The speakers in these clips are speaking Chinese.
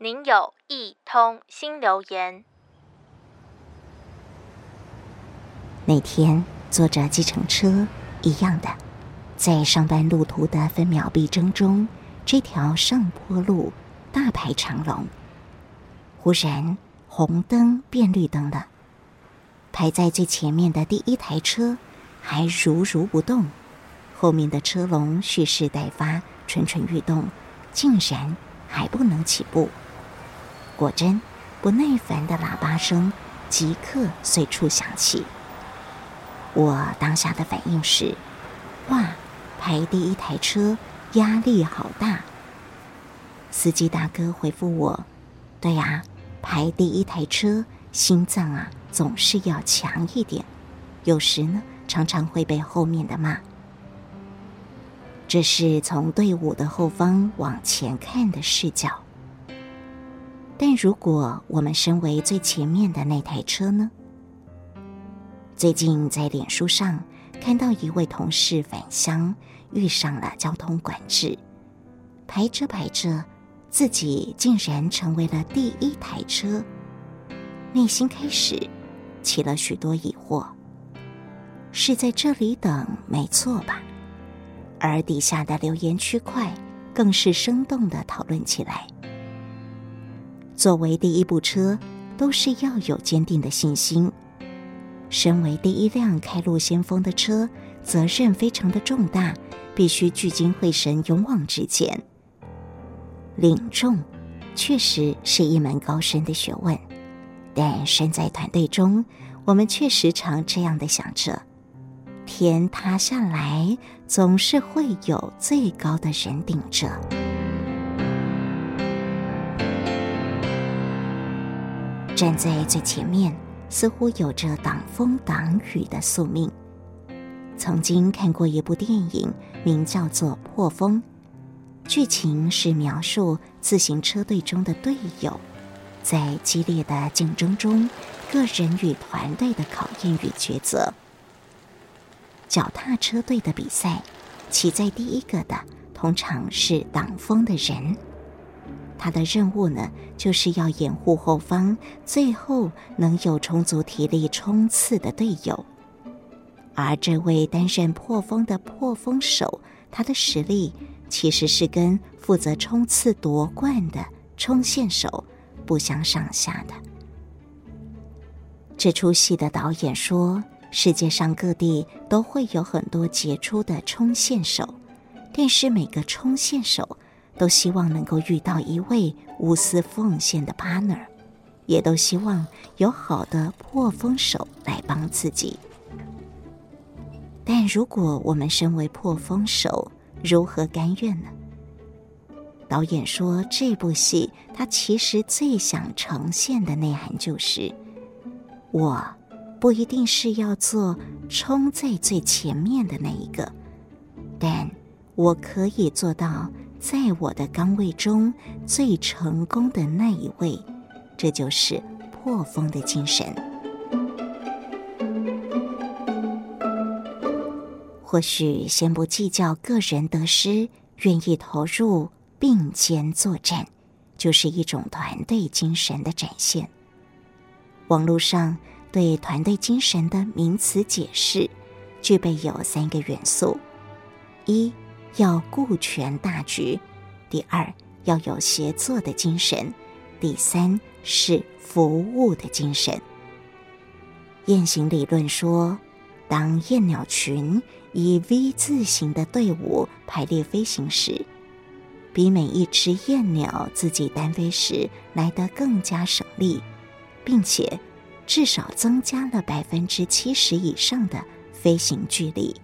您有一通新留言。那天坐着计程车，一样的，在上班路途的分秒必争中，这条上坡路大排长龙。忽然红灯变绿灯了，排在最前面的第一台车还如如不动，后面的车龙蓄势待发，蠢蠢欲动，竟然还不能起步。果真，不耐烦的喇叭声即刻随处响起。我当下的反应是：哇，排第一台车压力好大。司机大哥回复我：对呀，排第一台车心脏啊总是要强一点，有时呢常常会被后面的骂。这是从队伍的后方往前看的视角。但如果我们身为最前面的那台车呢？最近在脸书上看到一位同事返乡遇上了交通管制，排着排着，自己竟然成为了第一台车，内心开始起了许多疑惑：是在这里等没错吧？而底下的留言区块更是生动的讨论起来。作为第一部车，都是要有坚定的信心。身为第一辆开路先锋的车，责任非常的重大，必须聚精会神，勇往直前。领众确实是一门高深的学问，但身在团队中，我们却时常这样的想着：天塌下来，总是会有最高的人顶着。站在最前面，似乎有着挡风挡雨的宿命。曾经看过一部电影，名叫做《破风》，剧情是描述自行车队中的队友，在激烈的竞争中，个人与团队的考验与抉择。脚踏车队的比赛，骑在第一个的通常是挡风的人。他的任务呢，就是要掩护后方，最后能有充足体力冲刺的队友。而这位担任破风的破风手，他的实力其实是跟负责冲刺夺冠的冲线手不相上下的。这出戏的导演说，世界上各地都会有很多杰出的冲线手，但是每个冲线手。都希望能够遇到一位无私奉献的 partner，也都希望有好的破风手来帮自己。但如果我们身为破风手，如何甘愿呢？导演说，这部戏他其实最想呈现的内涵就是：我不一定是要做冲在最前面的那一个，但我可以做到。在我的岗位中最成功的那一位，这就是破风的精神。或许先不计较个人得失，愿意投入并肩作战，就是一种团队精神的展现。网络上对团队精神的名词解释，具备有三个元素：一。要顾全大局，第二要有协作的精神，第三是服务的精神。雁行理论说，当雁鸟群以 V 字形的队伍排列飞行时，比每一只雁鸟自己单飞时来得更加省力，并且至少增加了百分之七十以上的飞行距离。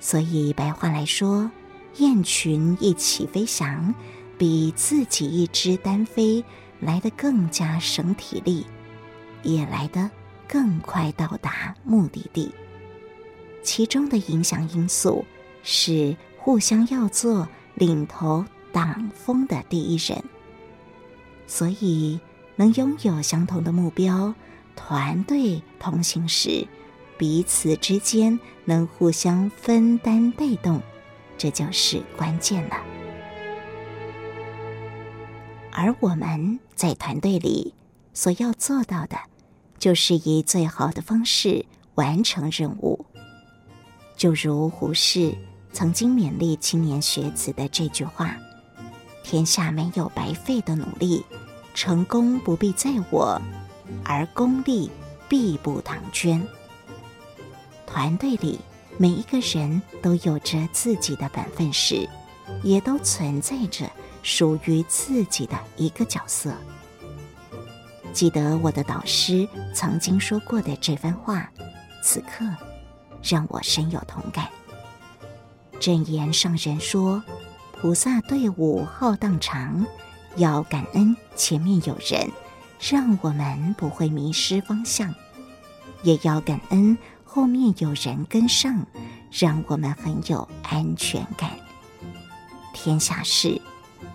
所以，白话来说，雁群一起飞翔，比自己一只单飞来得更加省体力，也来得更快到达目的地。其中的影响因素是互相要做领头挡风的第一人，所以能拥有相同的目标，团队同行时。彼此之间能互相分担带动，这就是关键了。而我们在团队里所要做到的，就是以最好的方式完成任务。就如胡适曾经勉励青年学子的这句话：“天下没有白费的努力，成功不必在我，而功利必不唐捐。”团队里每一个人都有着自己的本分时，也都存在着属于自己的一个角色。记得我的导师曾经说过的这番话，此刻。让我深有同感。证言上人说：“菩萨队伍浩荡长，要感恩前面有人，让我们不会迷失方向；也要感恩后面有人跟上，让我们很有安全感。天下事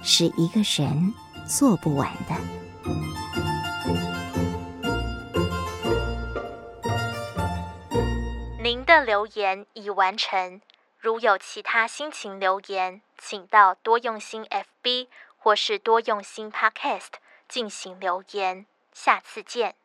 是一个人做不完的。”您的留言已完成。如有其他心情留言，请到多用心 FB 或是多用心 Podcast 进行留言。下次见。